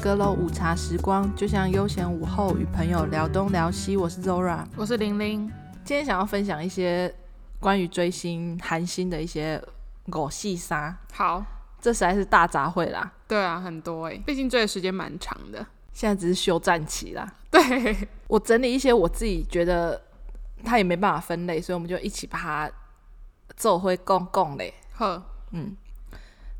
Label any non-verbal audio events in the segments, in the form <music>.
阁楼午茶时光，就像悠闲午后与朋友聊东聊西。我是 Zora，我是玲玲。今天想要分享一些关于追星、韩星的一些狗细沙。好，这实在是大杂烩啦。对啊，很多哎、欸，毕竟追的时间蛮长的。现在只是休战期啦。对，我整理一些我自己觉得他也没办法分类，所以我们就一起把它做回共共嘞。呵，嗯。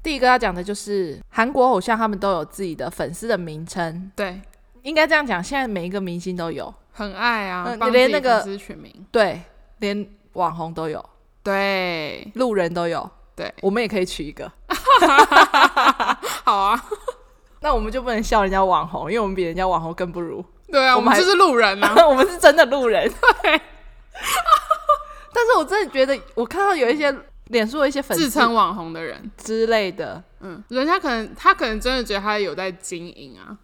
第一个要讲的就是韩国偶像，他们都有自己的粉丝的名称。对，应该这样讲，现在每一个明星都有，很爱啊，嗯、连那个粉丝取名，对，连网红都有，对，路人都有，对，我们也可以取一个。<laughs> 好啊，<laughs> 那我们就不能笑人家网红，因为我们比人家网红更不如。对啊，我们就是路人啊，<laughs> 我们是真的路人。对，但是我真的觉得，我看到有一些。脸书的一些粉丝自称网红的人之类的，嗯，人家可能他可能真的觉得他有在经营啊，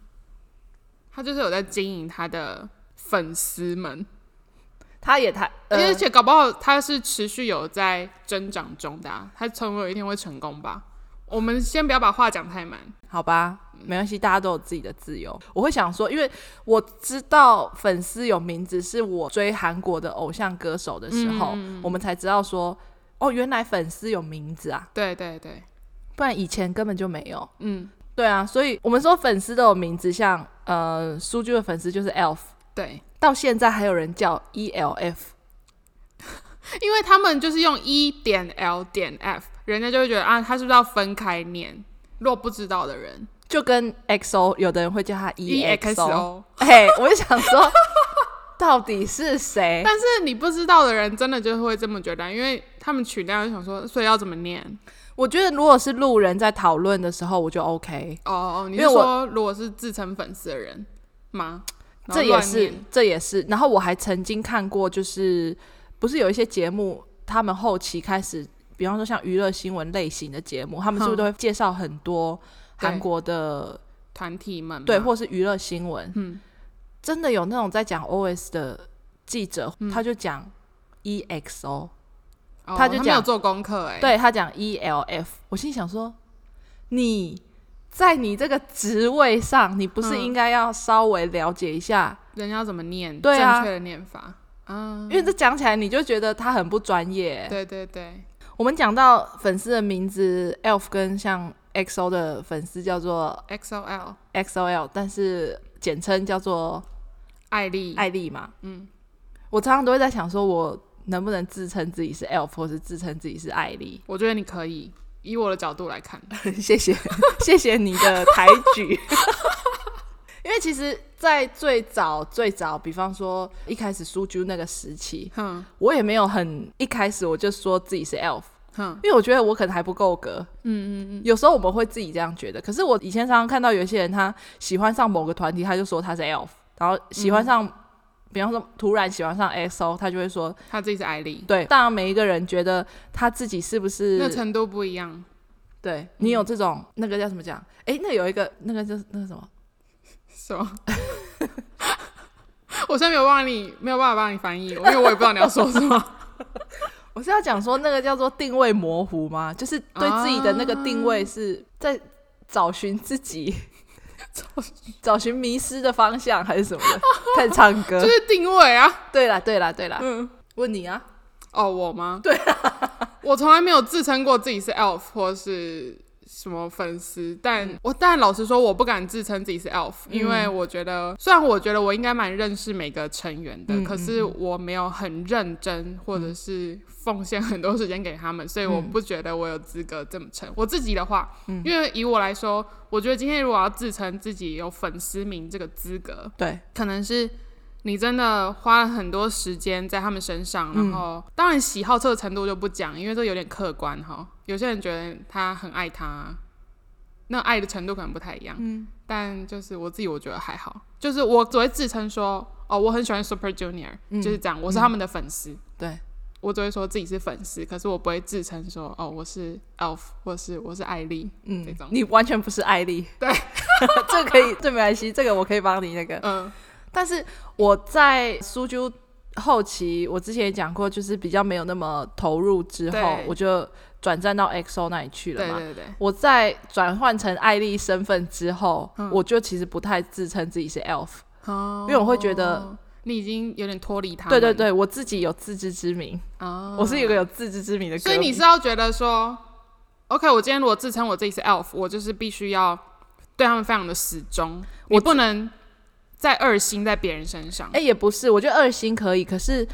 他就是有在经营他的粉丝们，他也他，呃、而且搞不好他是持续有在增长中的，啊，他总有一天会成功吧。我们先不要把话讲太满，好吧？没关系，大家都有自己的自由。我会想说，因为我知道粉丝有名字，是我追韩国的偶像歌手的时候，嗯、我们才知道说。哦，原来粉丝有名字啊！对对对，不然以前根本就没有。嗯，对啊，所以我们说粉丝都有名字，像呃书居的粉丝就是 ELF，对，到现在还有人叫 ELF，<laughs> 因为他们就是用 E 点 L 点 F，人家就会觉得啊，他是不是要分开念？若不知道的人，就跟 XO，有的人会叫他 EXO，<laughs> 嘿，我就想说。到底是谁？但是你不知道的人，真的就会这么觉得，因为他们取那样就想说，所以要怎么念？我觉得如果是路人在讨论的时候，我就 OK。哦哦，你是说如果是自称粉丝的人吗？这也是，这也是。然后我还曾经看过，就是不是有一些节目，他们后期开始，比方说像娱乐新闻类型的节目，他们是不是都会介绍很多韩国的团体们？对，或是娱乐新闻？嗯。真的有那种在讲 OS 的记者，嗯、他就讲 EXO，、哦、他就讲没有做功课哎，对他讲 ELF，我心想说，你在你这个职位上，你不是应该要稍微了解一下人家怎么念，对啊，正确的念法，嗯，因为这讲起来你就觉得他很不专业。对对对，我们讲到粉丝的名字，ELF 跟像 XO 的粉丝叫做 XOL，XOL，但是简称叫做。艾丽，艾丽嘛，嗯，我常常都会在想，说我能不能自称自己是 ELF，或是自称自己是艾丽？我觉得你可以，以我的角度来看，<laughs> 谢谢，谢谢你的抬举。<laughs> 因为其实，在最早最早，比方说一开始书居那个时期，哼，我也没有很一开始我就说自己是 ELF，哼，因为我觉得我可能还不够格，嗯嗯嗯，有时候我们会自己这样觉得。可是我以前常常看到有些人，他喜欢上某个团体，他就说他是 ELF。然后喜欢上，嗯、比方说突然喜欢上 XO，他就会说他自己是艾丽。对，当然每一个人觉得他自己是不是那程度不一样。对，你有这种、嗯、那个叫什么讲？哎，那有一个那个就是那个什么什么？<laughs> 我现在没有办法你没有办法帮你翻译，因为我也不知道你要说什么。我是要讲说那个叫做定位模糊吗？就是对自己的那个定位是在找寻自己。<laughs> 找寻迷失的方向还是什么的？开始唱歌，就是定位啊！对啦，对啦，对啦。嗯，问你啊？哦，我吗？对啊，我从来没有自称过自己是 ELF 或是什么粉丝，但我但老实说，我不敢自称自己是 ELF，因为我觉得，虽然我觉得我应该蛮认识每个成员的，可是我没有很认真，或者是。奉献很多时间给他们，所以我不觉得我有资格这么称、嗯、我自己的话。嗯，因为以我来说，我觉得今天如果要自称自己有粉丝名这个资格，对，可能是你真的花了很多时间在他们身上，然后、嗯、当然喜好这个程度就不讲，因为这有点客观哈。有些人觉得他很爱他，那爱的程度可能不太一样。嗯，但就是我自己，我觉得还好。就是我只会自称说，哦，我很喜欢 Super Junior，、嗯、就是这样，我是他们的粉丝、嗯。对。我只会说自己是粉丝，可是我不会自称说哦，我是 ELF 或是我是艾丽，嗯，这种。你完全不是艾丽，对，<laughs> 这个可以，这没关系，这个我可以帮你那个，嗯。但是我在苏州后期我之前也讲过，就是比较没有那么投入之后，我就转战到 EXO 那里去了嘛。对对对。我在转换成艾丽身份之后，嗯、我就其实不太自称自己是 ELF，、哦、因为我会觉得你已经有点脱离他。对对对，我自己有自知之明。哦、我是一个有自知之明的。所以你是要觉得说，OK，我今天如果自称我自己是 ELF，我就是必须要对他们非常的始终，我不能。在二心在别人身上，哎、欸，也不是，我觉得二心可以，可是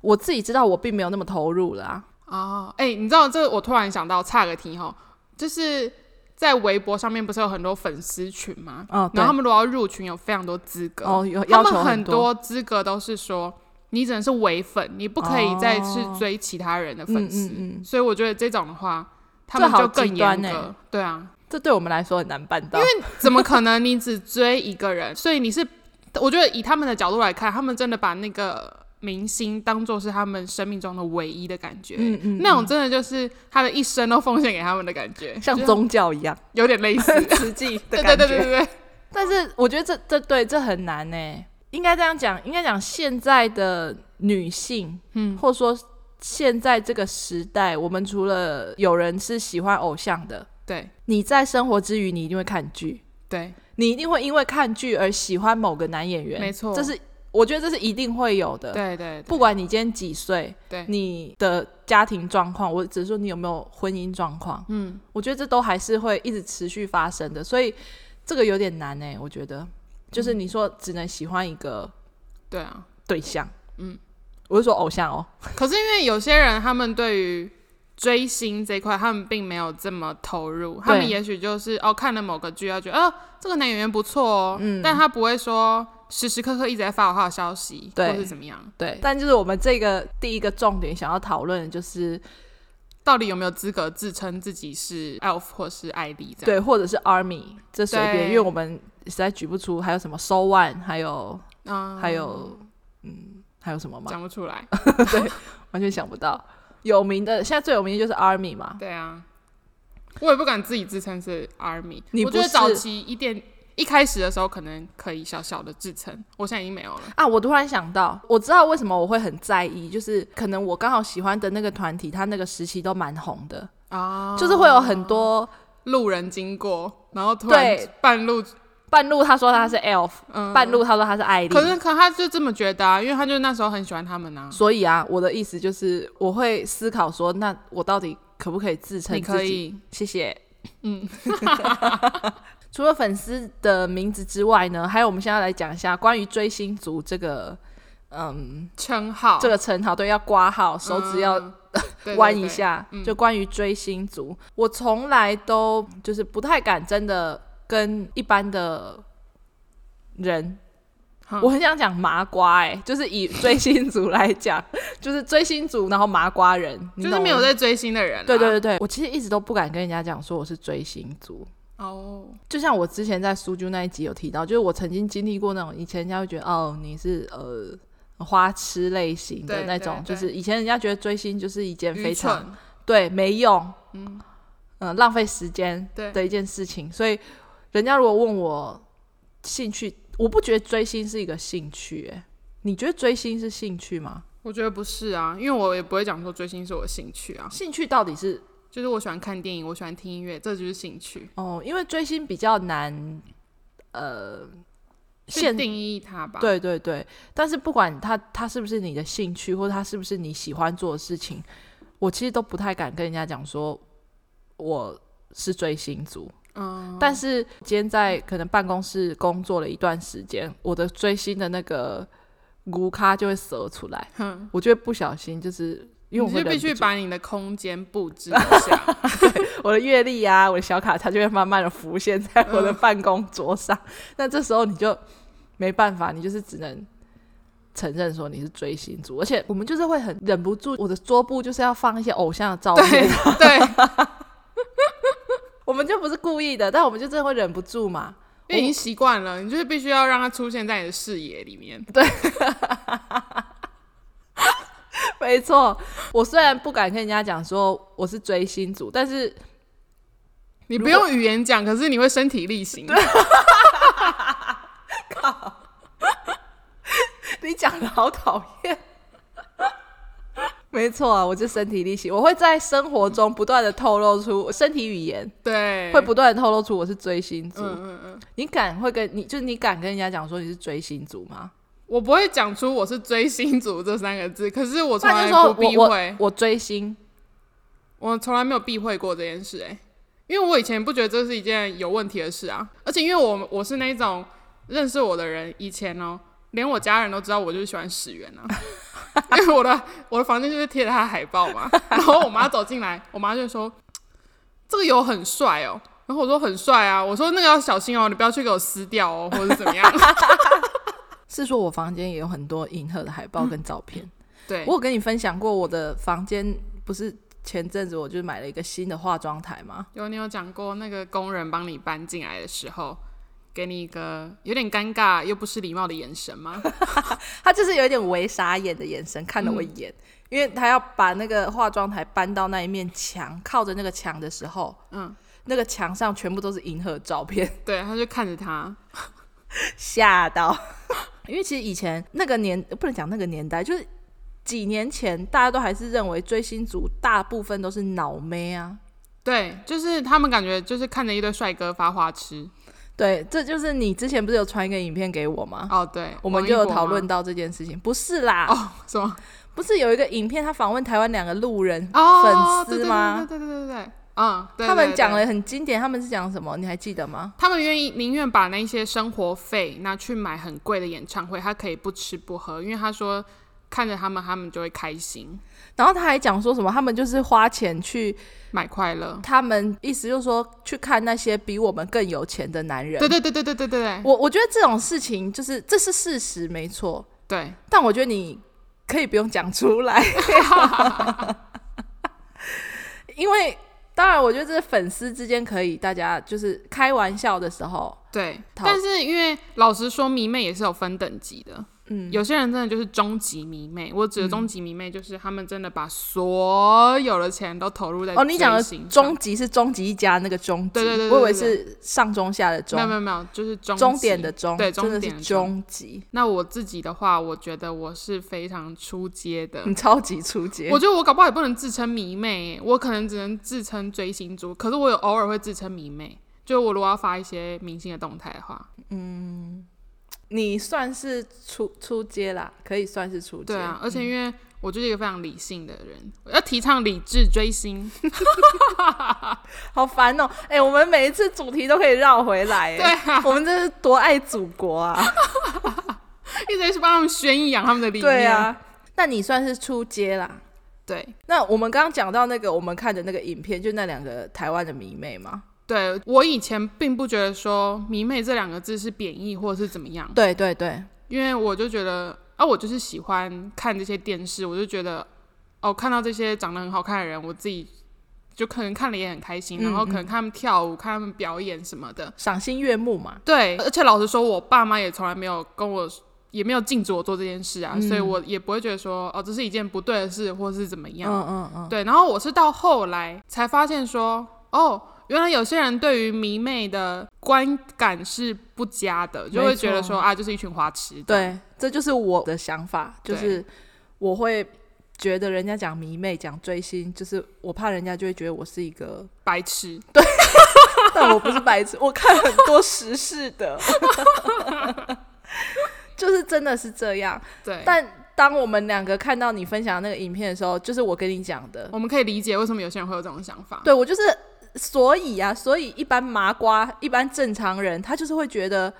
我自己知道我并没有那么投入了啊。哦，哎、欸，你知道这个？我突然想到，差个题哈，就是在微博上面不是有很多粉丝群吗？哦，然后他们如果要入群，有非常多资格哦，有要求很多，他们很多资格都是说你只能是唯粉，你不可以再去追其他人的粉丝。哦嗯嗯嗯。所以我觉得这种的话，他们就更严格。欸、对啊，这对我们来说很难办到，因为怎么可能你只追一个人？所以你是。我觉得以他们的角度来看，他们真的把那个明星当做是他们生命中的唯一的感觉，嗯嗯，那种真的就是他的一生都奉献给他们的感觉，像宗教一样，<laughs> 有点类似 <laughs> 实际的感觉。对对对对对。但是我觉得这这对这很难呢，应该这样讲，应该讲现在的女性，嗯，或者说现在这个时代，我们除了有人是喜欢偶像的，对，你在生活之余，你一定会看剧，对。你一定会因为看剧而喜欢某个男演员，没错，这是我觉得这是一定会有的。对对，对，不管你今天几岁，对，你的家庭状况，我只是说你有没有婚姻状况，嗯，我觉得这都还是会一直持续发生的，所以这个有点难哎、欸。我觉得，就是你说只能喜欢一个，对啊，对象，嗯，我是说偶像哦。可是因为有些人他们对于追星这一块，他们并没有这么投入。他们也许就是哦，看了某个剧，要觉得哦，这个男演员不错哦，嗯，但他不会说时时刻刻一直在发我他的消息，对，或是怎么样。对，但就是我们这个第一个重点想要讨论的就是，到底有没有资格自称自己是 ELF 或是艾莉这样？对，或者是 ARMY，这随便，因为我们实在举不出还有什么 So One，还有，嗯，还有，嗯，还有什么吗？讲不出来，<laughs> 对，完全想不到。有名的，现在最有名的就是 ARMY 嘛。对啊，我也不敢自己自称是 ARMY。你不觉得早期一点一开始的时候，可能可以小小的自称，我现在已经没有了啊！我突然想到，我知道为什么我会很在意，就是可能我刚好喜欢的那个团体，他那个时期都蛮红的啊，就是会有很多路人经过，然后突然半路。半路他说他是 ELF，嗯，半路他说他是艾丽。可是可他就这么觉得啊，因为他就那时候很喜欢他们啊。所以啊，我的意思就是我会思考说，那我到底可不可以自称自己？你可以，谢谢。嗯，<laughs> 除了粉丝的名字之外呢，还有我们现在来讲一下关于追星族这个嗯称号，这个称号对，要挂号，手指要 <laughs> 弯一下。就关于追星族，我从来都就是不太敢真的。跟一般的人，我很想讲麻瓜哎、欸，就是以追星族来讲，<laughs> 就是追星族，然后麻瓜人，就是没有在追星的人。对对对对，我其实一直都不敢跟人家讲说我是追星族。哦。就像我之前在苏军那一集有提到，就是我曾经经历过那种以前人家会觉得哦你是呃花痴类型的那种，就是以前人家觉得追星就是一件非常对没用，嗯。嗯、呃、浪费时间的一件事情，所以。人家如果问我兴趣，我不觉得追星是一个兴趣。欸，哎，你觉得追星是兴趣吗？我觉得不是啊，因为我也不会讲说追星是我的兴趣啊。兴趣到底是，就是我喜欢看电影，我喜欢听音乐，这就是兴趣。哦，因为追星比较难，呃，限定义它吧。对对对，但是不管它它是不是你的兴趣，或者它是不是你喜欢做的事情，我其实都不太敢跟人家讲说我是追星族。嗯，但是今天在可能办公室工作了一段时间，我的追星的那个骨咖就会折出来。嗯，我就会不小心就是因为我会必须把你的空间布置一下，<laughs> 我的阅历啊，我的小卡，它就会慢慢的浮现在我的办公桌上。那、嗯、这时候你就没办法，你就是只能承认说你是追星族，而且我们就是会很忍不住，我的桌布就是要放一些偶像的照片，对。不是故意的，但我们就真的会忍不住嘛，因为已经习惯了，你就是必须要让它出现在你的视野里面。对，<laughs> 没错。我虽然不敢跟人家讲说我是追星族，但是你不用语言讲，可是你会身体力行。<laughs> 靠！你讲的好讨厌。没错啊，我就身体力行，我会在生活中不断的透露出身体语言，对，会不断的透露出我是追星族。嗯嗯嗯，你敢会跟你就是你敢跟人家讲说你是追星族吗？我不会讲出我是追星族这三个字，可是我从来不避讳。我，我追星，我从来没有避讳过这件事诶、欸，因为我以前不觉得这是一件有问题的事啊，而且因为我我是那种认识我的人，以前哦，连我家人都知道我就是喜欢始源啊。<laughs> 因为我的我的房间就是贴着他的海报嘛，<laughs> 然后我妈走进来，我妈就说：“这个有很帅哦。”然后我说：“很帅啊。”我说：“那个要小心哦，你不要去给我撕掉哦，或者是怎么样。<laughs> ”是说我房间也有很多银赫的海报跟照片。嗯、对，我有跟你分享过我的房间，不是前阵子我就买了一个新的化妆台嘛？有，你有讲过那个工人帮你搬进来的时候。给你一个有点尴尬又不失礼貌的眼神吗？<laughs> 他就是有一点微傻眼的眼神看了我一眼，嗯、因为他要把那个化妆台搬到那一面墙，靠着那个墙的时候，嗯，那个墙上全部都是银河照片，对，他就看着他，<laughs> 吓到。<laughs> 因为其实以前那个年不能讲那个年代，就是几年前，大家都还是认为追星族大部分都是脑妹啊，对，就是他们感觉就是看着一堆帅哥发花痴。对，这就是你之前不是有传一个影片给我吗？哦，对，我们就有讨论到这件事情。不是啦，哦，什么？不是有一个影片，他访问台湾两个路人、哦、粉丝吗？对对对对对，嗯，对对对对，他们讲了很经典，他们是讲什么？你还记得吗？他们愿意宁愿把那些生活费拿去买很贵的演唱会，他可以不吃不喝，因为他说看着他们，他们就会开心。然后他还讲说什么？他们就是花钱去买快乐。他们意思就是说，去看那些比我们更有钱的男人。对对对对对对对。我我觉得这种事情就是这是事实，没错。对。但我觉得你可以不用讲出来，<laughs> 因为当然，我觉得这是粉丝之间可以大家就是开玩笑的时候。对。但是因为老实说，迷妹也是有分等级的。嗯，有些人真的就是终极迷妹。我指的终极迷妹就是他们真的把所有的钱都投入在哦。你讲的终极是终极一家那个终极，对对，对我以为是上中下的中，没有没有没有，就是终终点的终，对，真的是终极。那我自己的话，我觉得我是非常出街的，你超级出街。我觉得我搞不好也不能自称迷妹，我可能只能自称追星族。可是我有偶尔会自称迷妹，就我如果要发一些明星的动态的话，嗯。你算是出出街啦，可以算是出街。对啊，而且因为我就是一个非常理性的人，嗯、我要提倡理智追星。<laughs> 好烦哦、喔！哎、欸，我们每一次主题都可以绕回来，对啊，我们这是多爱祖国啊！<laughs> 一直是帮他们宣扬他们的理念。对啊，那你算是出街啦。对，那我们刚刚讲到那个，我们看的那个影片，就那两个台湾的迷妹嘛。对，我以前并不觉得说“迷妹”这两个字是贬义或者是怎么样。对对对，因为我就觉得啊，我就是喜欢看这些电视，我就觉得哦，看到这些长得很好看的人，我自己就可能看了也很开心，然后可能看他们跳舞、看他们表演什么的，赏心悦目嘛。对，而且老实说，我爸妈也从来没有跟我，也没有禁止我做这件事啊，嗯、所以我也不会觉得说哦，这是一件不对的事，或是怎么样。嗯嗯嗯。对，然后我是到后来才发现说，哦。原来有些人对于迷妹的观感是不佳的，就会觉得说啊，就是一群花痴。对，这就是我的想法，就是我会觉得人家讲迷妹、讲追星，就是我怕人家就会觉得我是一个白痴。对，<laughs> 但我不是白痴，我看很多时事的，<laughs> 就是真的是这样。对，但当我们两个看到你分享那个影片的时候，就是我跟你讲的，我们可以理解为什么有些人会有这种想法。对，我就是。所以啊，所以一般麻瓜、一般正常人，他就是会觉得，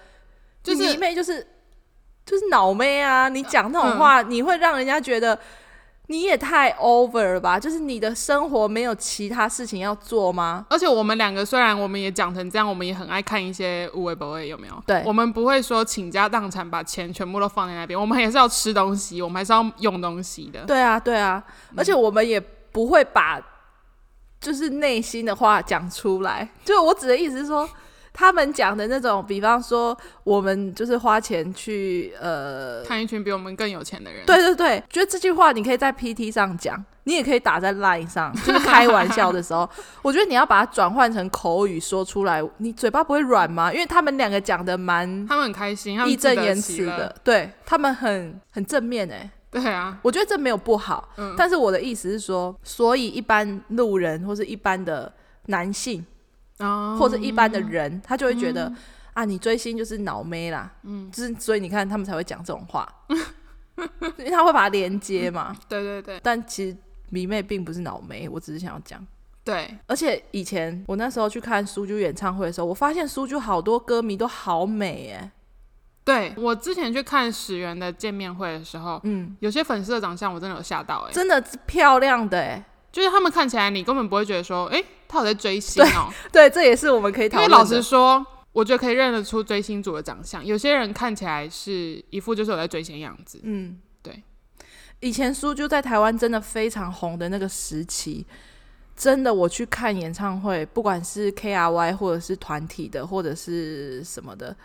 就是迷妹就是就是脑妹啊！你讲那种话，嗯、你会让人家觉得你也太 over 了吧？就是你的生活没有其他事情要做吗？而且我们两个虽然我们也讲成这样，我们也很爱看一些有的没的，有没有？对，我们不会说倾家荡产把钱全部都放在那边，我们还是要吃东西，我们还是要用东西的。对啊，对啊，而且我们也不会把。就是内心的话讲出来，就我指的意思是说，他们讲的那种，比方说我们就是花钱去呃看一群比我们更有钱的人，对对对，觉得这句话你可以在 PT 上讲，你也可以打在 Line 上，就是开玩笑的时候，<laughs> 我觉得你要把它转换成口语说出来，你嘴巴不会软吗？因为他们两个讲的蛮，他们很开心，义正言辞的，对他们很很正面哎、欸。对啊，我觉得这没有不好，嗯，但是我的意思是说，所以一般路人或是一般的男性，哦，或者一般的人，他就会觉得、嗯、啊，你追星就是脑妹啦，嗯，就是所以你看他们才会讲这种话，<laughs> 因为他会把它连接嘛，对对对，但其实迷妹并不是脑妹，我只是想要讲，对，而且以前我那时候去看苏啾演唱会的时候，我发现苏啾好多歌迷都好美哎。对，我之前去看始源的见面会的时候，嗯，有些粉丝的长相我真的有吓到，哎，真的是漂亮的哎，就是他们看起来你根本不会觉得说，哎，他有在追星哦，对，<laughs> 对，这也是我们可以讨论。因为老实说，我觉得可以认得出追星族的长相，有些人看起来是一副就是有在追星的样子，嗯，对。以前苏就在台湾真的非常红的那个时期，真的我去看演唱会，不管是 KRY 或者是团体的，或者是什么的。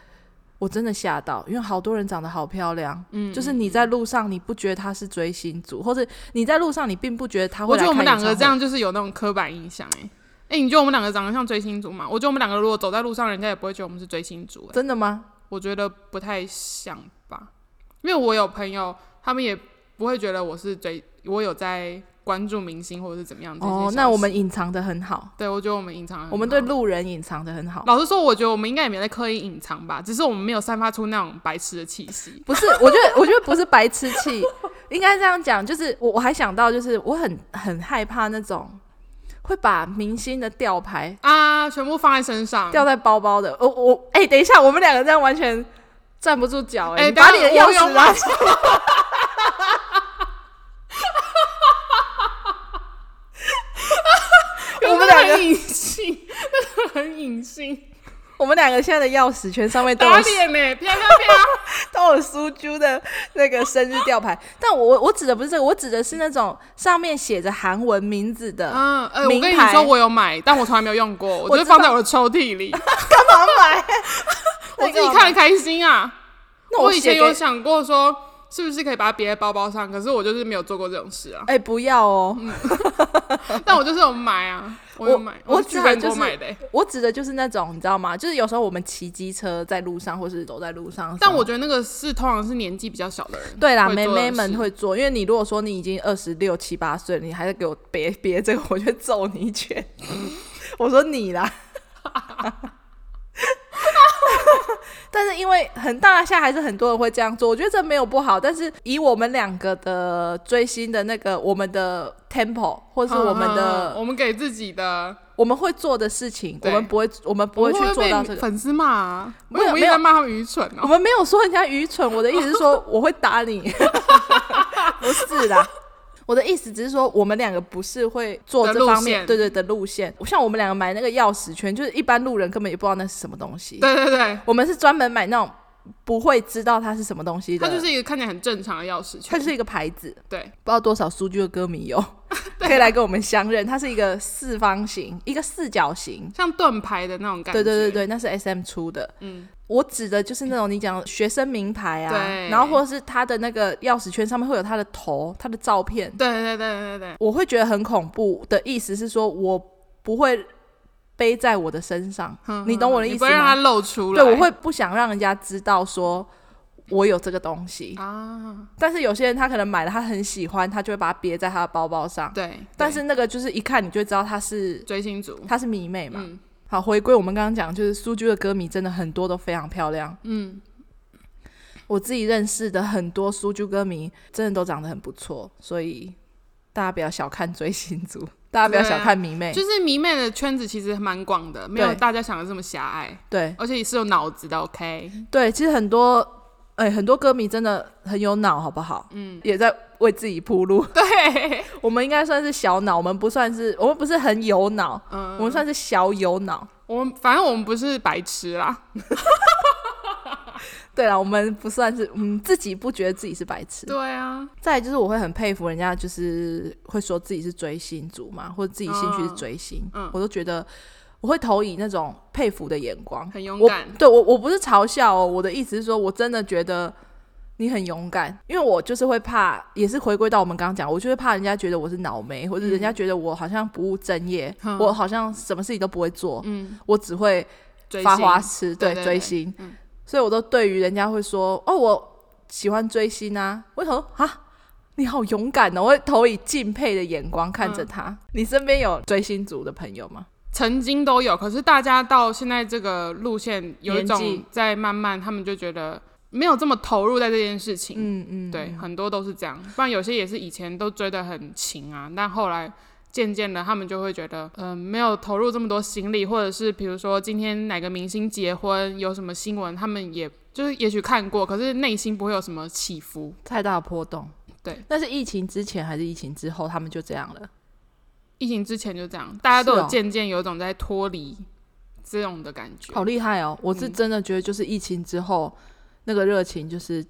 我真的吓到，因为好多人长得好漂亮，嗯，就是你在路上你不觉得他是追星族，或者你在路上你并不觉得他会。我觉得我们两个这样就是有那种刻板印象，哎，哎，你觉得我们两个长得像追星族吗？我觉得我们两个如果走在路上，人家也不会觉得我们是追星族，真的吗？我觉得不太像吧，因为我有朋友，他们也不会觉得我是追，我有在。关注明星或者是怎么样？哦，那我们隐藏的很好。对，我觉得我们隐藏，我们对路人隐藏的很好。老实说，我觉得我们应该也没在刻意隐藏吧，只是我们没有散发出那种白痴的气息。不是，我觉得，我觉得不是白痴气，<laughs> 应该这样讲，就是我我还想到，就是我很很害怕那种会把明星的吊牌啊全部放在身上，吊在包包的。我我哎、欸，等一下，我们两个这样完全站不住脚哎、欸！欸、你把你的钥匙拿出来。我们两个隐性，那个很隐性。我们两个现在的钥匙圈上面都有打脸呢，啪啪啪，<laughs> 都有苏珠的那个生日吊牌。<laughs> 但我我指的不是这个，我指的是那种上面写着韩文名字的。嗯，呃，我跟你说，我有买，但我从来没有用过，我就放在我的抽屉里。<laughs> 干嘛买？我自己看得开心啊。那我以前有想过说。是不是可以把它别在包包上？可是我就是没有做过这种事啊！哎、欸，不要哦！嗯、<laughs> 但我就是有买啊，<laughs> 我有买，我，我指的就是买的、欸。我指的就是那种，你知道吗？就是有时候我们骑机车在路上，或是走在路上。但我觉得那个是通常是年纪比较小的人。对啦，妹妹们会做，因为你如果说你已经二十六七八岁，你还在给我别别这个，我就揍你一拳。我说你啦。<laughs> <laughs> 但是因为很大下还是很多人会这样做，我觉得这没有不好。但是以我们两个的追星的那个我们的 tempo，或者是我们的、嗯、我们给自己的我们会做的事情，我们不会我们不会去做到这个。粉丝骂啊，没有没有骂他们愚蠢哦。我们没有说人家愚蠢，我的意思是说我会打你，<laughs> 不是啦。我的意思只是说，我们两个不是会做这方面对对的路线。像我们两个买那个钥匙圈，就是一般路人根本也不知道那是什么东西。对对对，我们是专门买那种不会知道它是什么东西的。它就是一个看起来很正常的钥匙圈，它就是一个牌子。对，不知道多少苏啾的歌迷有 <laughs> 可以来跟我们相认。它是一个四方形，一个四角形，像盾牌的那种感觉。对对对对，那是 SM 出的。嗯。我指的就是那种你讲学生名牌啊，对，然后或者是他的那个钥匙圈上面会有他的头、他的照片，对对对对对，我会觉得很恐怖的意思是说，我不会背在我的身上，你懂我的意思吗？不会让它露出来，对，我会不想让人家知道说我有这个东西啊。但是有些人他可能买了，他很喜欢，他就会把它别在他的包包上，对。对，但是那个就是一看你就知道他是追星族，他是迷妹嘛。嗯好，回归我们刚刚讲，就是苏啾的歌迷真的很多都非常漂亮。嗯，我自己认识的很多苏啾歌迷，真的都长得很不错，所以大家不要小看追星族，大家不要小看迷妹。就是迷妹的圈子其实蛮广的，没有大家想的这么狭隘。对，而且也是有脑子的。OK，对，其实很多。哎、欸，很多歌迷真的很有脑，好不好？嗯，也在为自己铺路。对，<laughs> 我们应该算是小脑，我们不算是，我们不是很有脑，嗯，我们算是小有脑。我们反正我们不是白痴啦。<laughs> 对啦，我们不算是，嗯，自己不觉得自己是白痴。对啊。再来就是我会很佩服人家，就是会说自己是追星族嘛，或者自己兴趣是追星，嗯，我都觉得。我会投以那种佩服的眼光，很勇敢。对我，我不是嘲笑哦，我的意思是说，我真的觉得你很勇敢，因为我就是会怕，也是回归到我们刚刚讲，我就会怕人家觉得我是脑妹，或者人家觉得我好像不务正业，嗯、我好像什么事情都不会做，嗯，我只会发花痴，对，追星，嗯、所以我都对于人家会说，哦，我喜欢追星啊，为什么啊？你好勇敢哦！我会投以敬佩的眼光看着他。嗯、你身边有追星族的朋友吗？曾经都有，可是大家到现在这个路线有一种在慢慢，他们就觉得没有这么投入在这件事情。嗯嗯，对，很多都是这样。不然有些也是以前都追得很勤啊，但后来渐渐的，他们就会觉得，嗯、呃，没有投入这么多心力，或者是比如说今天哪个明星结婚有什么新闻，他们也就是也许看过，可是内心不会有什么起伏，太大的波动。对，那是疫情之前还是疫情之后，他们就这样了？疫情之前就这样，大家都有渐渐有种在脱离这种的感觉。好厉害哦！我是真的觉得，就是疫情之后，嗯、那个热情就是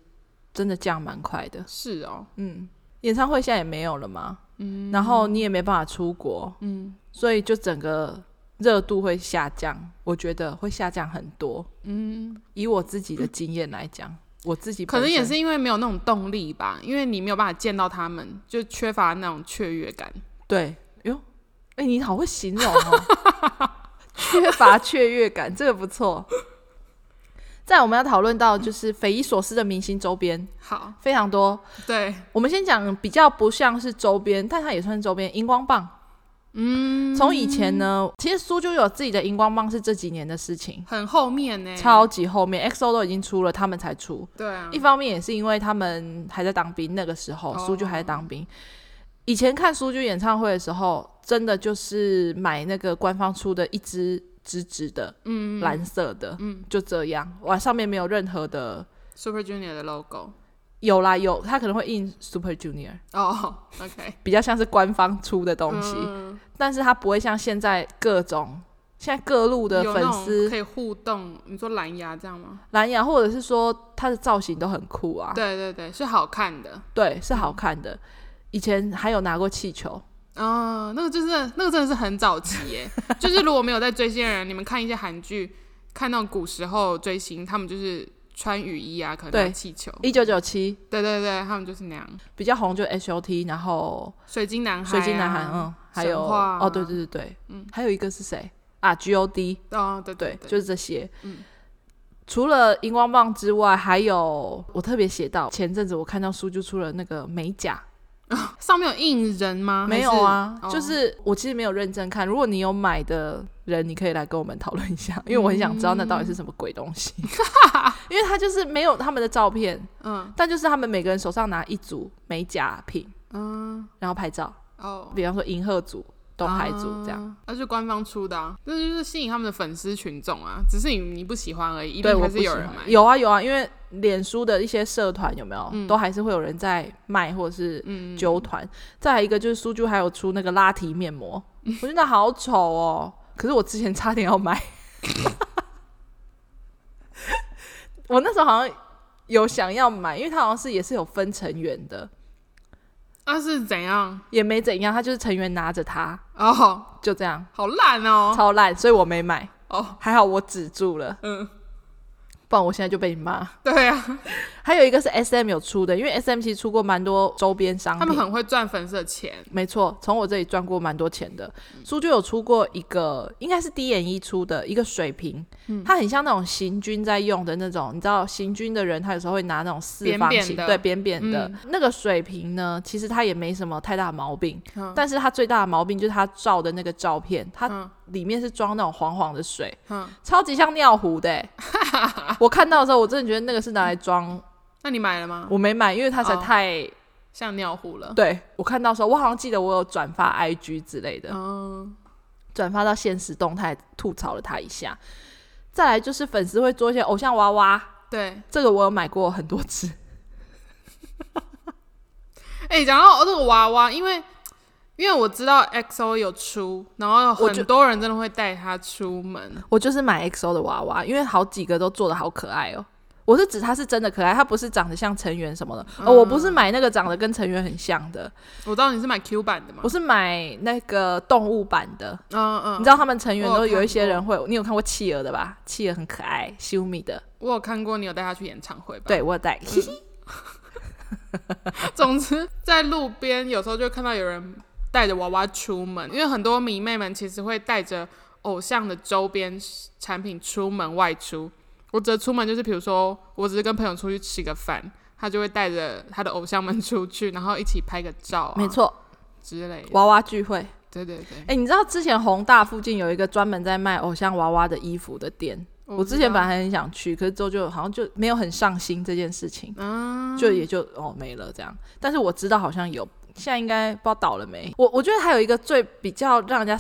真的降蛮快的。是哦，嗯，演唱会现在也没有了嘛，嗯，然后你也没办法出国，嗯，所以就整个热度会下降，我觉得会下降很多。嗯，以我自己的经验来讲。嗯我自己可能也是因为没有那种动力吧，因为你没有办法见到他们，就缺乏那种雀跃感。对，哟，哎、欸，你好会形容哦，<laughs> 缺乏雀跃感，这个不错。再我们要讨论到就是匪夷所思的明星周边，好，非常多。对，我们先讲比较不像是周边，但它也算是周边，荧光棒。嗯，从以前呢，其实苏就有自己的荧光棒是这几年的事情，很后面呢，超级后面，XO 都已经出了，他们才出。对啊，一方面也是因为他们还在当兵，那个时候苏就还在当兵。以前看苏就演唱会的时候，真的就是买那个官方出的一支直直的，嗯，蓝色的，嗯，就这样，哇，上面没有任何的 Super Junior 的 logo。有啦有，它可能会印 Super Junior 哦，OK，<laughs> 比较像是官方出的东西，嗯、但是它不会像现在各种现在各路的粉丝可以互动。你说蓝牙这样吗？蓝牙或者是说它的造型都很酷啊，对对对，是好看的，对，是好看的。嗯、以前还有拿过气球。啊、哦，那个就是那个真的是很早期耶，就是如果没有在追星的人，你们看一些韩剧，看到古时候追星，他们就是。穿雨衣啊，可能气球。一九九七，对对对，他们就是那样。比较红就 H.O.T，然后水晶男孩、啊，水晶男孩，嗯，还有哦，对对对对，嗯，还有一个是谁啊？G.O.D，哦，对对，对，对，就是这些。嗯，除了荧光棒之外，还有我特别写到，前阵子我看到书就出了那个美甲。<laughs> 上面有印人吗？没有啊，就是我其实没有认真看。如果你有买的人，你可以来跟我们讨论一下，因为我很想知道那到底是什么鬼东西。<laughs> 因为他就是没有他们的照片，嗯，但就是他们每个人手上拿一组美甲品，嗯，然后拍照。哦，比方说银鹤组。都还组这样，那、啊、是官方出的，啊，那就是吸引他们的粉丝群众啊。只是你你不喜欢而已，一定还是有人买。有啊有啊，因为脸书的一些社团有没有，嗯、都还是会有人在卖或者是揪团。嗯、再来一个就是苏啾还有出那个拉提面膜，嗯、我觉得好丑哦。可是我之前差点要买，<laughs> 我那时候好像有想要买，因为它好像是也是有分成员的。那、啊、是怎样？也没怎样，他就是成员拿着它，哦，就这样，好烂哦，超烂，所以我没买。哦，还好我止住了。嗯。不然我现在就被你骂。对啊，还有一个是 S M 有出的，因为 S M 其实出过蛮多周边商品，他们很会赚粉丝的钱。没错，从我这里赚过蛮多钱的。书就有出过一个，应该是 D E 出的一个水瓶，嗯、它很像那种行军在用的那种，你知道行军的人他有时候会拿那种四方形，扁扁对，扁扁的、嗯、那个水瓶呢，其实它也没什么太大的毛病，嗯、但是它最大的毛病就是它照的那个照片，它里面是装那种黄黄的水，嗯、超级像尿壶的、欸。<laughs> 我看到的时候，我真的觉得那个是拿来装。那你买了吗？我没买，因为它实在太、哦、像尿壶了。对，我看到的时候，我好像记得我有转发 IG 之类的，转、哦、发到现实动态吐槽了他一下。再来就是粉丝会做一些偶像娃娃，对，这个我有买过很多次。<laughs> 哎、欸，讲到这个娃娃，因为。因为我知道 XO 有出，然后很多人真的会带它出门我。我就是买 XO 的娃娃，因为好几个都做的好可爱哦。我是指它是真的可爱，它不是长得像成员什么的。嗯、哦，我不是买那个长得跟成员很像的。我知道你是买 Q 版的吗？我是买那个动物版的。嗯嗯。你知道他们成员都有一些人会，你有看过企鹅的吧？企鹅很可爱，修米的。我有看过，你有带他去演唱会吧？对，我有带。嗯、<laughs> 总之，在路边有时候就看到有人。带着娃娃出门，因为很多迷妹们其实会带着偶像的周边产品出门外出。我只出门就是，比如说，我只是跟朋友出去吃个饭，他就会带着他的偶像们出去，然后一起拍个照啊，没错，之类的娃娃聚会。对对对。哎、欸，你知道之前宏大附近有一个专门在卖偶像娃娃的衣服的店，我，我之前本来很想去，可是之后就好像就没有很上心这件事情，嗯，就也就哦没了这样。但是我知道好像有，现在应该不知道倒了没。我我觉得还有一个最比较让人家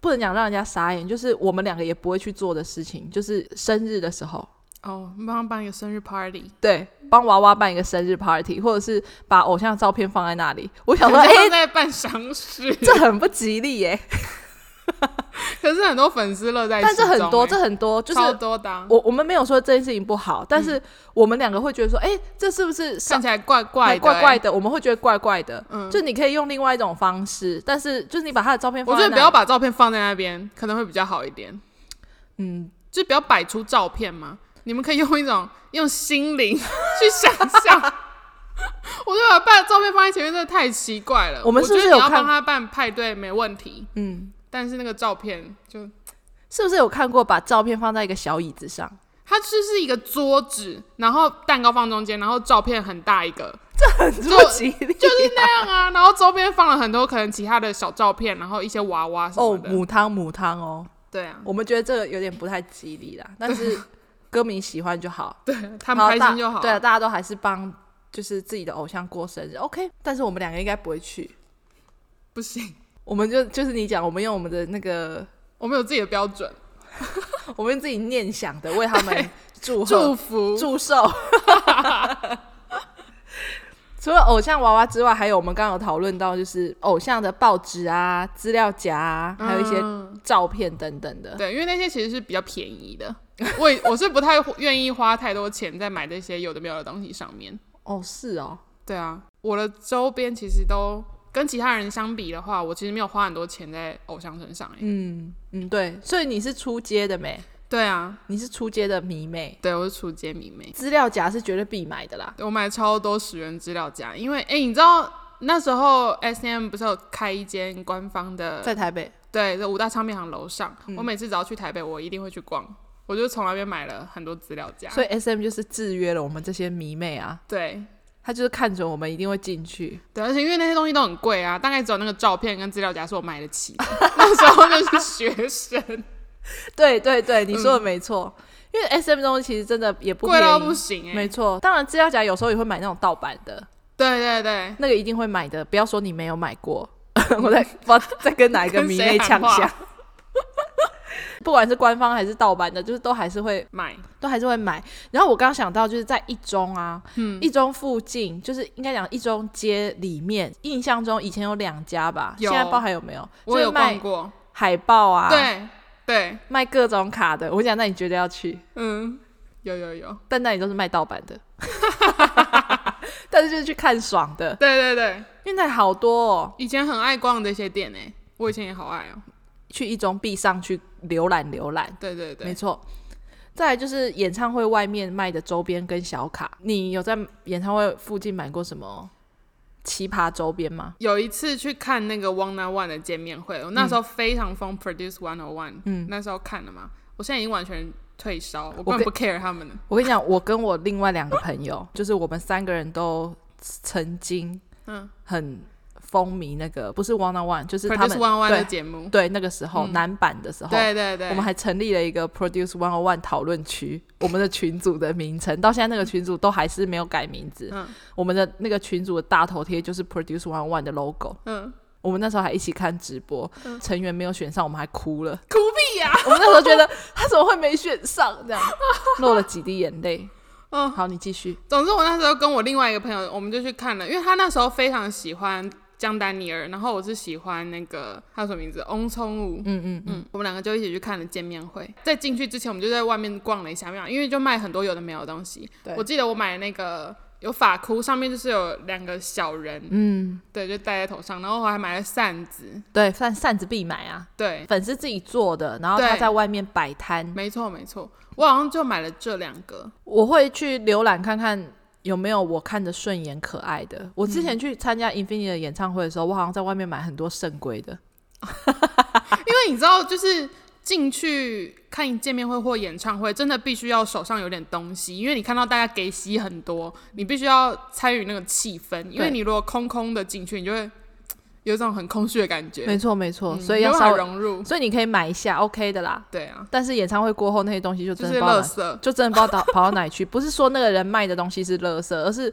不能讲让人家傻眼，就是我们两个也不会去做的事情，就是生日的时候。哦，帮他办一个生日 party，对，帮娃娃办一个生日 party，或者是把偶像照片放在那里。我想说，哎、欸，在办丧事，这很不吉利耶。<laughs> 可是很多粉丝乐在，但是很多，这很多，就是超多的。我我们没有说这件事情不好，但是我们两个会觉得说，哎、欸，这是不是看起来怪怪的怪怪的？我们会觉得怪怪的。嗯，就你可以用另外一种方式，但是就是你把他的照片放在，我觉得不要把照片放在那边，可能会比较好一点。嗯，就不要摆出照片嘛。你们可以用一种 <laughs> 用心灵去想象，<laughs> 我觉得把办照片放在前面真的太奇怪了。我们是不是有看要帮他办派对没问题？嗯，但是那个照片就是不是有看过把照片放在一个小椅子上？它就是一个桌子，然后蛋糕放中间，然后照片很大一个，这很不吉利，就是那样啊。然后周边放了很多可能其他的小照片，然后一些娃娃什么的。哦，母汤母汤哦，对啊，我们觉得这个有点不太吉利啦，<laughs> 但是。歌迷喜欢就好，对他们开心就好。对啊，大家都还是帮就是自己的偶像过生日，OK。但是我们两个应该不会去，不行。我们就就是你讲，我们用我们的那个，我们有自己的标准，<laughs> 我们用自己念想的为他们祝祝福祝寿。<laughs> 除了偶像娃娃之外，还有我们刚刚有讨论到，就是偶像的报纸啊、资料夹啊，还有一些照片等等的。对，因为那些其实是比较便宜的。我 <laughs> 我是不太愿意花太多钱在买这些有的没有的东西上面。哦，是哦，对啊，我的周边其实都跟其他人相比的话，我其实没有花很多钱在偶像身上。嗯嗯，对，所以你是出街的没？对啊，你是出街的迷妹。对，我是出街迷妹。资料夹是绝对必买的啦。我买超多十元资料夹，因为哎，你知道那时候 SM 不是有开一间官方的，在台北？对，在五大唱片行楼上。嗯。我每次只要去台北，我一定会去逛。我就从那边买了很多资料夹，所以 S M 就是制约了我们这些迷妹啊。对，他就是看准我们一定会进去。对，而且因为那些东西都很贵啊，大概只有那个照片跟资料夹是我买得起的。<laughs> 那时候就是学生。<laughs> 对对对，你说的没错。嗯、因为 S M 东西其实真的也不贵到不行。没错，当然资料夹有时候也会买那种盗版的。对对对，那个一定会买的。不要说你没有买过，<laughs> 我在我在跟哪一个迷妹呛下。不管是官方还是盗版的，就是都还是会买，都还是会买。然后我刚刚想到，就是在一中啊，嗯，一中附近，就是应该讲一中街里面，印象中以前有两家吧，现在不知道还有没有？我有逛过海报啊，对对，卖各种卡的。我讲，那你绝对要去？嗯，有有有，但那里都是卖盗版的，<laughs> 但是就是去看爽的。对对对，现在好多哦，以前很爱逛这些店诶，我以前也好爱哦。去一中必上去浏览浏览，对对对，没错。再来就是演唱会外面卖的周边跟小卡，你有在演唱会附近买过什么奇葩周边吗？有一次去看那个 One on One 的见面会，我那时候非常疯 Produce One on One，嗯，那时候看了嘛，我现在已经完全退烧，我根本不 care 他们。我跟你讲，我跟我另外两个朋友，就是我们三个人都曾经，嗯，很。风靡那个不是 One on One，就是他们 One on One 的节目。对，那个时候男版的时候，对对对，我们还成立了一个 Produce One on One 讨论区。我们的群组的名称到现在那个群组都还是没有改名字。嗯我们的那个群组的大头贴就是 Produce One on One 的 logo。嗯，我们那时候还一起看直播，成员没有选上，我们还哭了，哭屁呀！我们那时候觉得他怎么会没选上，这样 <laughs> 落了几滴眼泪。嗯，好，你继续。总之，我那时候跟我另外一个朋友，我们就去看了，因为他那时候非常喜欢。江丹尼尔，然后我是喜欢那个他叫什么名字？翁聪武。嗯嗯嗯，我们两个就一起去看了见面会。在进去之前，我们就在外面逛了一下，因为就卖很多有的没有的东西。对，我记得我买的那个有发箍，上面就是有两个小人。嗯，对，就戴在头上。然后我还买了扇子。对，扇扇子必买啊。对，粉丝自己做的，然后他在外面摆摊。没错没错，我好像就买了这两个。我会去浏览看看。有没有我看着顺眼可爱的？我之前去参加 Infinity 的演唱会的时候，我好像在外面买很多圣规的，<laughs> 因为你知道，就是进去看见面会或演唱会，真的必须要手上有点东西，因为你看到大家给息很多，你必须要参与那个气氛，因为你如果空空的进去，你就会有一种很空虚的感觉。没错没错，嗯、所以要稍微融入，所以你可以买一下，OK 的啦。对啊，但是演唱会过后那些东西就真的不垃圾，就真的不知道跑跑到哪里去。不是说那个人卖的东西是垃圾，而是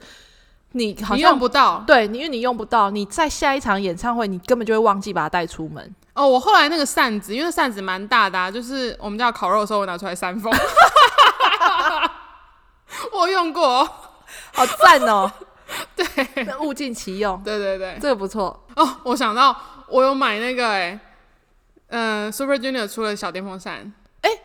你好像你用不到。对，因为你用不到，你在下一场演唱会，你根本就会忘记把它带出门。哦，我后来那个扇子，因为扇子蛮大的，啊，就是我们家烤肉的时候，我拿出来扇风。<laughs> 我用过，好赞哦！<laughs> 对，物尽其用。对对对，这个不错哦。我想到我有买那个哎、欸，嗯、呃、，Super Junior 出了小电风扇，哎、欸，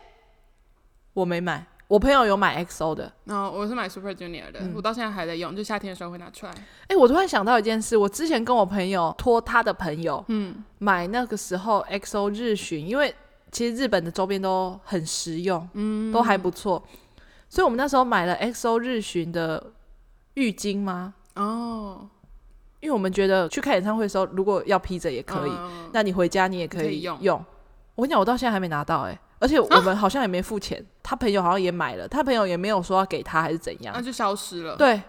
我没买。我朋友有买 XO 的，然后、哦、我是买 Super Junior 的，嗯、我到现在还在用，就夏天的时候会拿出来。哎、欸，我突然想到一件事，我之前跟我朋友托他的朋友，嗯，买那个时候 XO 日巡，因为其实日本的周边都很实用，嗯，都还不错，所以我们那时候买了 XO 日巡的浴巾吗？哦，因为我们觉得去看演唱会的时候，如果要披着也可以，嗯、那你回家你也可以，用。用我跟你讲，我到现在还没拿到、欸，哎。而且我们好像也没付钱，啊、他朋友好像也买了，他朋友也没有说要给他还是怎样，那就消失了。对，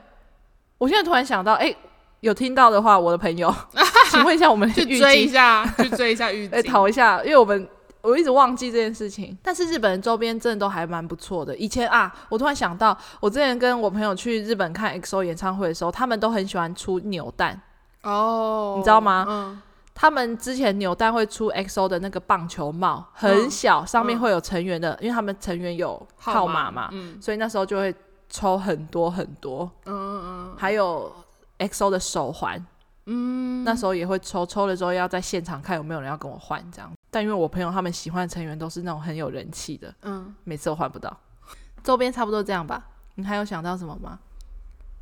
我现在突然想到，哎、欸，有听到的话，我的朋友，<laughs> 请问一下，我们去追一下，去追一下浴巾，来 <laughs> 讨一下，因为我们我一直忘记这件事情。但是日本周边真的都还蛮不错的。以前啊，我突然想到，我之前跟我朋友去日本看 XO 演唱会的时候，他们都很喜欢出扭蛋哦，你知道吗？嗯。他们之前扭蛋会出 XO 的那个棒球帽，很小，嗯、上面会有成员的，嗯、因为他们成员有号码嘛，嗯、所以那时候就会抽很多很多。嗯嗯，还有 XO 的手环，嗯，那时候也会抽，抽了之后要在现场看有没有人要跟我换这样。但因为我朋友他们喜欢的成员都是那种很有人气的，嗯，每次都换不到。周边差不多这样吧，你还有想到什么吗？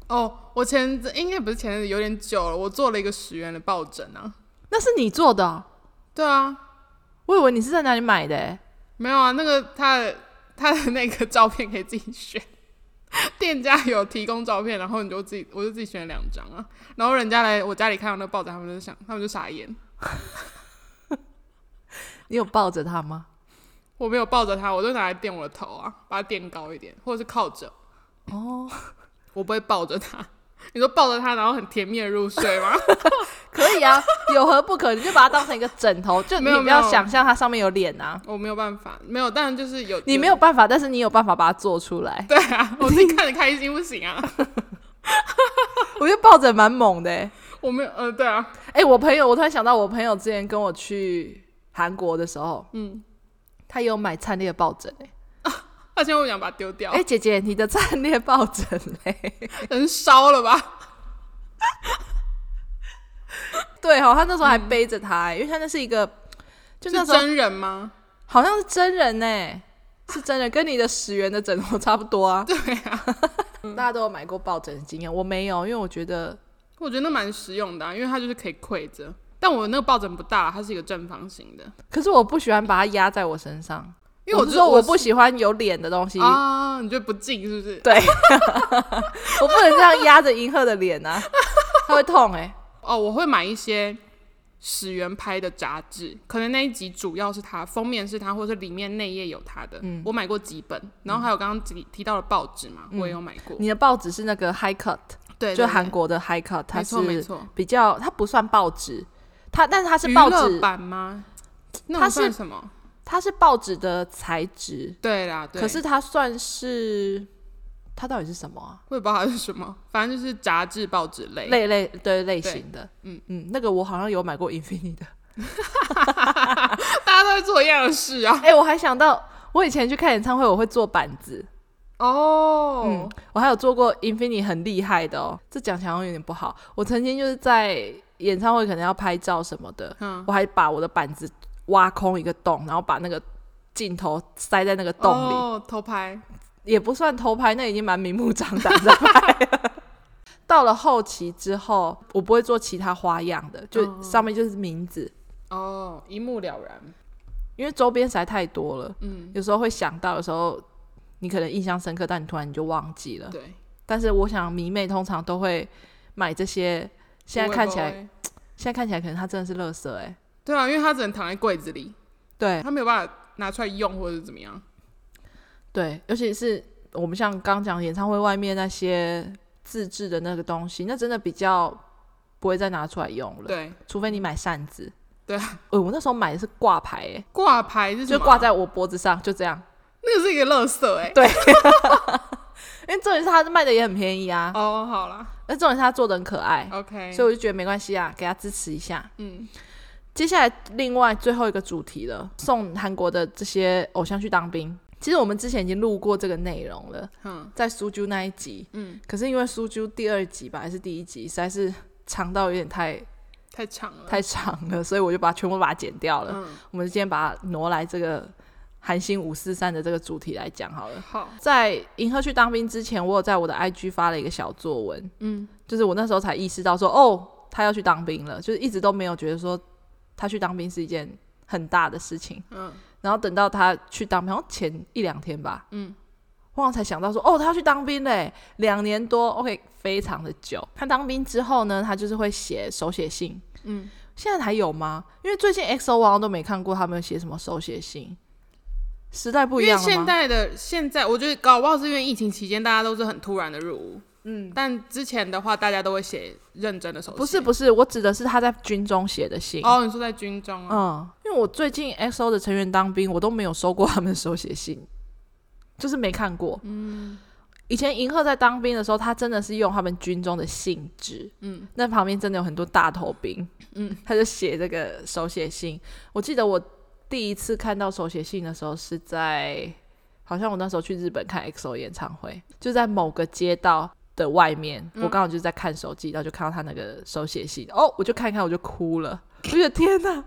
哦，我前应该不是前阵子，有点久了，我做了一个十元的抱枕啊。那是你做的喔？对啊，我以为你是在哪里买的欸。没有啊，那个他的他的那个照片可以自己选，<laughs> 店家有提供照片，然后你就自己，我就自己选了两张啊。然后人家来我家里看到那个抱枕，他们就想，他们就傻眼。你有抱着他吗？我没有抱着他，我就拿来垫我的头啊，把它垫高一点，或者是靠着。哦，<laughs> 我不会抱着他。你说抱着它，然后很甜蜜的入睡吗？<laughs> 可以啊，有何不可？你就把它当成一个枕头，就你不要想象它上面有脸啊。我没有办法，没有，当然就是有。你没有办法，但是你有办法把它做出来。对啊，<laughs> 我自己看着开心不行啊。我觉得抱枕蛮猛的、欸。我没有，呃，对啊。哎、欸，我朋友，我突然想到，我朋友之前跟我去韩国的时候，嗯，他有买灿烈抱枕、欸 <laughs> 他现在我想把它丢掉。哎、欸，姐姐，你的灿烈抱枕嘞？<laughs> 能烧了吧？<laughs> 对哦，他那时候还背着他、因为他那是一个，就那时候是真人吗？好像是真人呢、欸，是真人，跟你的十元的枕头差不多啊。对啊，大家都有买过抱枕的经验，我没有，因为我觉得，我觉得那蛮实用的、啊，因为它就是可以跪着。但我那个抱枕不大，它是一个正方形的。可是我不喜欢把它压在我身上。因为我是说我不喜欢有脸的东西啊，你觉得不近是不是？对，<laughs> 我不能这样压着银赫的脸啊，他会痛哎、欸。哦，我会买一些始源拍的杂志，可能那一集主要是它封面是它，或者是里面内页有它的。嗯，我买过几本，然后还有刚刚提提到的报纸嘛，嗯、我也有买过。你的报纸是那个 High Cut，对，就韩国的 High Cut，它是没错，比较它不算报纸，它但是它是报纸版吗？那算什么？它是报纸的材质，对啦，对。可是它算是，它到底是什么啊？我也不知道它是什么，反正就是杂志、报纸类类类对类型的。嗯嗯，那个我好像有买过 Infinity 的 <laughs> <laughs> 大家都在做一样的事啊。哎、欸，我还想到，我以前去看演唱会，我会做板子哦。嗯，我还有做过 Infinity 很厉害的哦。这讲起来好像有点不好。我曾经就是在演唱会可能要拍照什么的，嗯，我还把我的板子。挖空一个洞，然后把那个镜头塞在那个洞里。哦，偷拍也不算偷拍，那已经蛮明目张胆的拍。<laughs> 到了后期之后，我不会做其他花样的，就上面就是名字。哦，一目了然。因为周边实在太多了，嗯，有时候会想到，有时候你可能印象深刻，但你突然你就忘记了。对。但是我想迷妹通常都会买这些，现在看起来，<tsk> 现在看起来可能他真的是垃圾哎、欸。对啊，因为他只能躺在柜子里，对，他没有办法拿出来用，或者是怎么样。对，尤其是我们像刚讲演唱会外面那些自制的那个东西，那真的比较不会再拿出来用了。对，除非你买扇子。对，呃，我那时候买的是挂牌，哎，挂牌？就挂在我脖子上，就这样。那个是一个乐色，哎，对，<laughs> 因为重点是他卖的也很便宜啊。哦，好了，那重点是他做的很可爱，OK，所以我就觉得没关系啊，给他支持一下。嗯，接下来另外最后一个主题了，送韩国的这些偶像去当兵。其实我们之前已经录过这个内容了，嗯，在苏啾那一集，嗯，可是因为苏啾第二集吧还是第一集实在是长到有点太太长了，太长了，所以我就把全部把它剪掉了。嗯，我们今天把它挪来这个韩星五四三的这个主题来讲好了。好，在银河去当兵之前，我有在我的 IG 发了一个小作文，嗯，就是我那时候才意识到说，哦，他要去当兵了，就是一直都没有觉得说他去当兵是一件很大的事情，嗯。然后等到他去当兵，好像前一两天吧，嗯，我好像才想到说，哦，他要去当兵嘞，两年多，OK，非常的久。他当兵之后呢，他就是会写手写信，嗯，现在还有吗？因为最近 XO 我好像都没看过他们写什么手写信，时代不一样？因为现代的现在，我觉得搞不好是因为疫情期间大家都是很突然的入伍。嗯，但之前的话，大家都会写认真的手写。不是不是，我指的是他在军中写的信。哦，你说在军中啊？嗯，因为我最近 XO 的成员当兵，我都没有收过他们的手写信，就是没看过。嗯，以前银赫在当兵的时候，他真的是用他们军中的信纸。嗯，那旁边真的有很多大头兵。嗯，他就写这个手写信。我记得我第一次看到手写信的时候，是在好像我那时候去日本看 XO 演唱会，就在某个街道。的外面，我刚好就是在看手机，嗯，然后就看到他那个手写信，哦，我就看一看，我就哭了，我觉得天哪，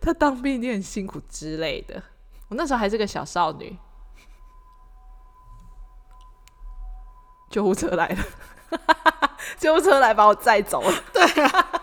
他当兵一定很辛苦之类的。我那时候还是个小少女，救护车来了，<laughs> 救护车来把我载走了。对啊，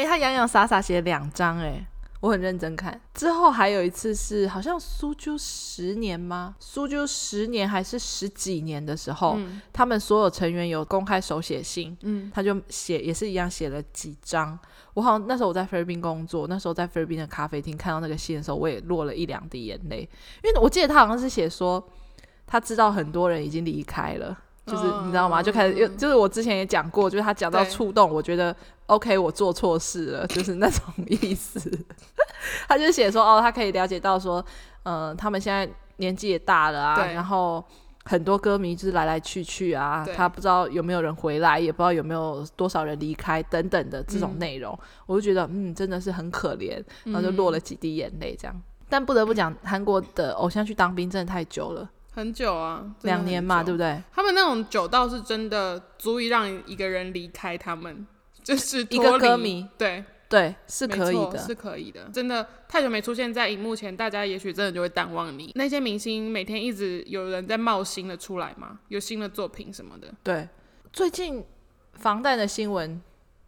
哎、欸，他洋洋洒洒写两张，哎。我很认真看，之后还有一次是好像苏州十年吗？苏州十年还是十几年的时候，嗯，他们所有成员有公开手写信，嗯，他就写也是一样写了几张。我好像那时候我在菲律宾工作，那时候在菲律宾的咖啡厅看到那个信的时候，我也落了一两滴眼泪，因为我记得他好像是写说他知道很多人已经离开了。就是你知道吗？就开始又就是我之前也讲过，就是他讲到触动，我觉得 OK，我做错事了，就是那种意思。<laughs> 他就写说哦，他可以了解到说，呃，他们现在年纪也大了啊，然后很多歌迷就是来来去去啊，他不知道有没有人回来，也不知道有没有多少人离开等等的这种内容，嗯，我就觉得嗯，真的是很可怜，然后就落了几滴眼泪这样。嗯，但不得不讲，韩国的偶像去当兵真的太久了。很久啊，两年嘛，对不对？他们那种久到是真的足以让一个人离开他们，<laughs> 就是一个歌迷，对对，是可以的，是可以的。真的太久没出现在荧幕前，大家也许真的就会淡忘你。那些明星每天一直有人在冒新的出来嘛，有新的作品什么的。对，最近防弹的新闻。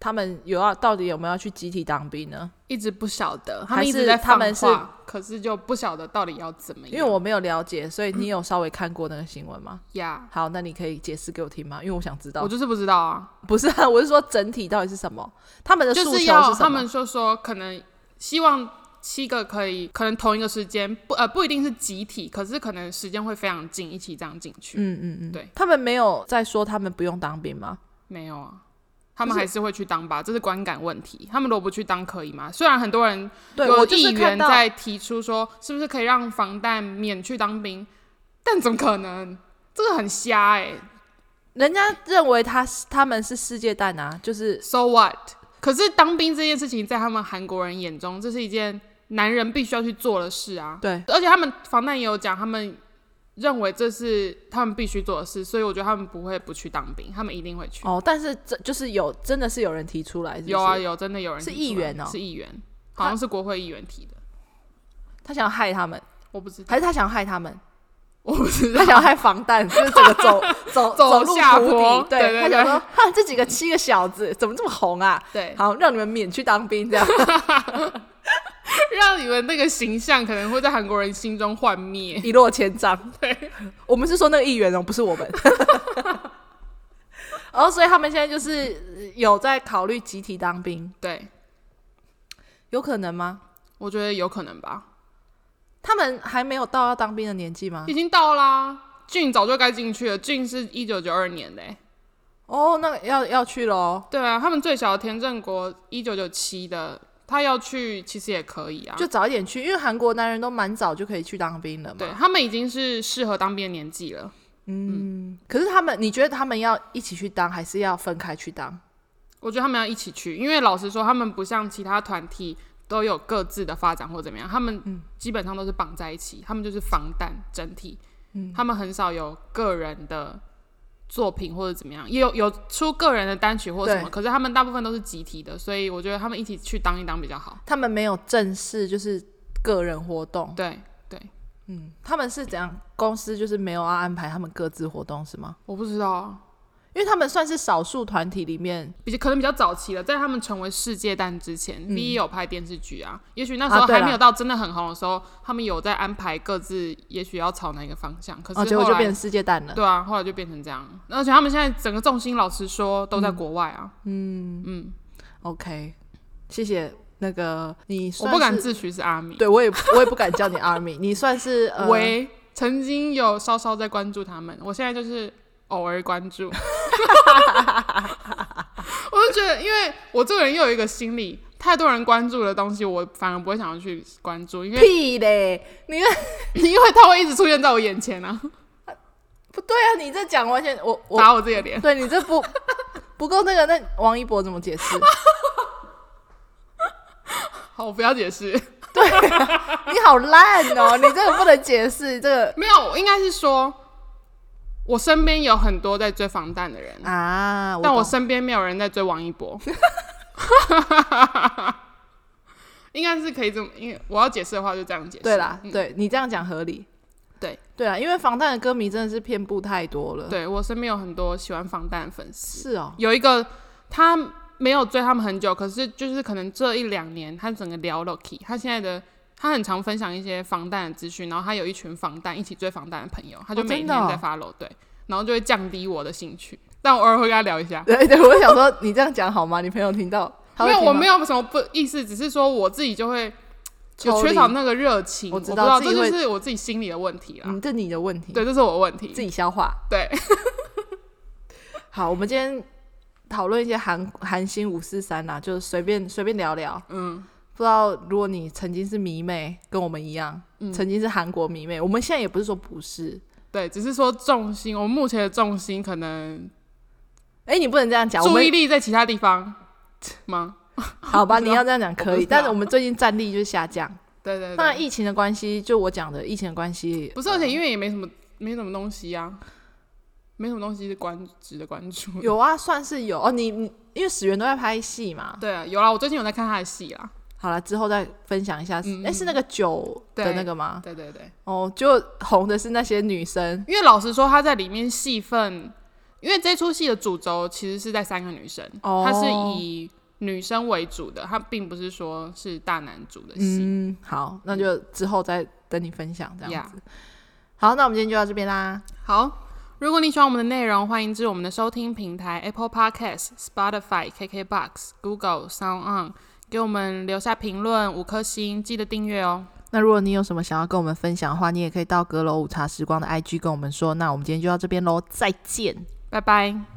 他们有要到底有没有要去集体当兵呢？一直不晓得，他们一直在放话，他们是，可是就不晓得到底要怎么样。因为我没有了解，所以你有稍微看过那个新闻吗？好，那你可以解释给我听吗？因为我想知道。我就是不知道啊，不是啊，我是说整体到底是什么？他们的诉求是什么？就是要他们就说，可能希望七个可以，可能同一个时间不呃不一定是集体，可是可能时间会非常近，一起这样进去。嗯嗯嗯，对。他们没有在说他们不用当兵吗？没有啊。他们还是会去当吧，这是观感问题。他们如果不去当可以吗？虽然很多人有议员在提出说，是不是可以让防弹免去当兵，但怎么可能？这个很瞎哎、欸！人家认为他他们是世界蛋啊，就是 so what？可是当兵这件事情，在他们韩国人眼中，这是一件男人必须要去做的事啊。对，而且他们防弹也有讲，他们。认为这是他们必须做的事，所以我觉得他们不会不去当兵，他们一定会去。哦，但是这就是有真的是有人提出来是是？有啊有，真的有人是议员哦，是议员，好像是国会议员提的。他，他想要害他们，我不知道，还是他想要害他们？我不知道，他想要害防弹，就是整个走 <laughs> 走走路下坡。对，他想说，哈，这几个七个小子怎么这么红啊？对，好让你们免去当兵这样。<laughs> <laughs> 让你们那个形象可能会在韩国人心中幻灭，<laughs> 一落千丈。<laughs> 对，我们是说那个议员哦，不是我们。然后，所以他们现在就是有在考虑集体当兵。对，有可能吗？我觉得有可能吧。他们还没有到要当兵的年纪吗？已经到啦，俊早就该进去了。俊是一九九二年的。哦，那要要去喽。对啊，他们最小的田正国一九九七的，他要去其实也可以啊，就早一点去，因为韩国男人都蛮早就可以去当兵了嘛。对，他们已经是适合当兵的年纪了。嗯，嗯，可是他们，你觉得他们要一起去当，还是要分开去当？我觉得他们要一起去，因为老实说，他们不像其他团体。都有各自的发展或怎么样，他们基本上都是绑在一起，嗯、他们就是防弹整体，嗯，他们很少有个人的作品或者怎么样，也有有出个人的单曲或什么，可是他们大部分都是集体的，所以我觉得他们一起去当一当比较好。他们没有正式就是个人活动，对对，嗯，他们是怎样？公司就是没有要安排他们各自活动是吗？我不知道啊。因为他们算是少数团体里面比较可能比较早期了，在他们成为世界蛋之前，V 也有拍电视剧啊。也许那时候还没有到真的很红的时候，他们有在安排各自，也许要朝哪个方向。可是后来就变成世界蛋了。对啊，后来就变成这样。而且他们现在整个重心，老实说，都在国外啊。嗯嗯，OK，谢谢那个你。我不敢自诩是阿米，对我也我也不敢叫你阿米。<laughs> 你算是喂，曾经有稍稍在关注他们，我现在就是。偶尔关注，<laughs> 我就觉得，因为我这个人又有一个心理，太多人关注的东西，我反而不会想要去关注，因为屁嘞，你 <laughs> 因为他会一直出现在我眼前啊，不对啊，你这讲完全我，我打我自己的脸，对你这不 <laughs> 不够那个，那王一博怎么解释？好，我不要解释，对啊，你好烂哦，你这个不能解释，这个没有，我应该是说。我身边有很多在追防弹的人啊，我但我身边没有人在追王一博。<laughs> 应该是可以这么，因为我要解释的话就这样解释。对啦，嗯、对你这样讲合理。对对啊，因为防弹的歌迷真的是遍布太多了。对，我身边有很多喜欢防弹的粉丝。是哦，有一个他没有追他们很久，可是就是可能这一两年他整个聊 Loki，他现在的。他很常分享一些防弹的资讯，然后他有一群防弹一起追防弹的朋友，他就每天在 follow，、哦、对，然后就会降低我的兴趣，但我偶尔会跟他聊一下。对对，我想说你这样讲好吗？你朋友听到？没有，我没有什么不意思，只是说我自己就会就缺少那个热情。我知道，这就是我自己心里的问题啦。嗯，这你的问题。对，这是我的问题，自己消化。对。<laughs> 好，我们今天讨论一些韩韩星五四三啦，就随便随便聊聊。嗯。不知道，如果你曾经是迷妹，跟我们一样，嗯、曾经是韩国迷妹，我们现在也不是说不是，对，只是说重心，我们目前的重心可能，哎、欸，你不能这样讲，注意力在其他地方 <laughs> 吗？好吧，<laughs> 你要这样讲可以，但是我们最近战力就是下降，对，对对，那疫情的关系，就我讲的疫情的关系，不是，而且因为也没什么，没什么东西啊，没什么东西是关值得关注，有啊，算是有。哦，你你因为始源都在拍戏嘛，对啊，有啦，我最近有在看他的戏啦。好了，之后再分享一下。哎、嗯欸，是那个酒的那个吗？对对对。哦，就红的是那些女生。因为老实说，她在里面戏份，因为这出戏的主轴其实是在三个女生，哦、她是以女生为主的，她并不是说是大男主的戏。嗯，好，那就之后再等你分享这样子。好，那我们今天就到这边啦。好，如果你喜欢我们的内容，欢迎至我们的收听平台 Apple Podcast、Spotify、KKBox、Google、Sound On。给我们留下评论，五颗星，记得订阅哦。那如果你有什么想要跟我们分享的话，你也可以到阁楼午茶时光的 IG 跟我们说。那我们今天就到这边喽，再见，拜拜。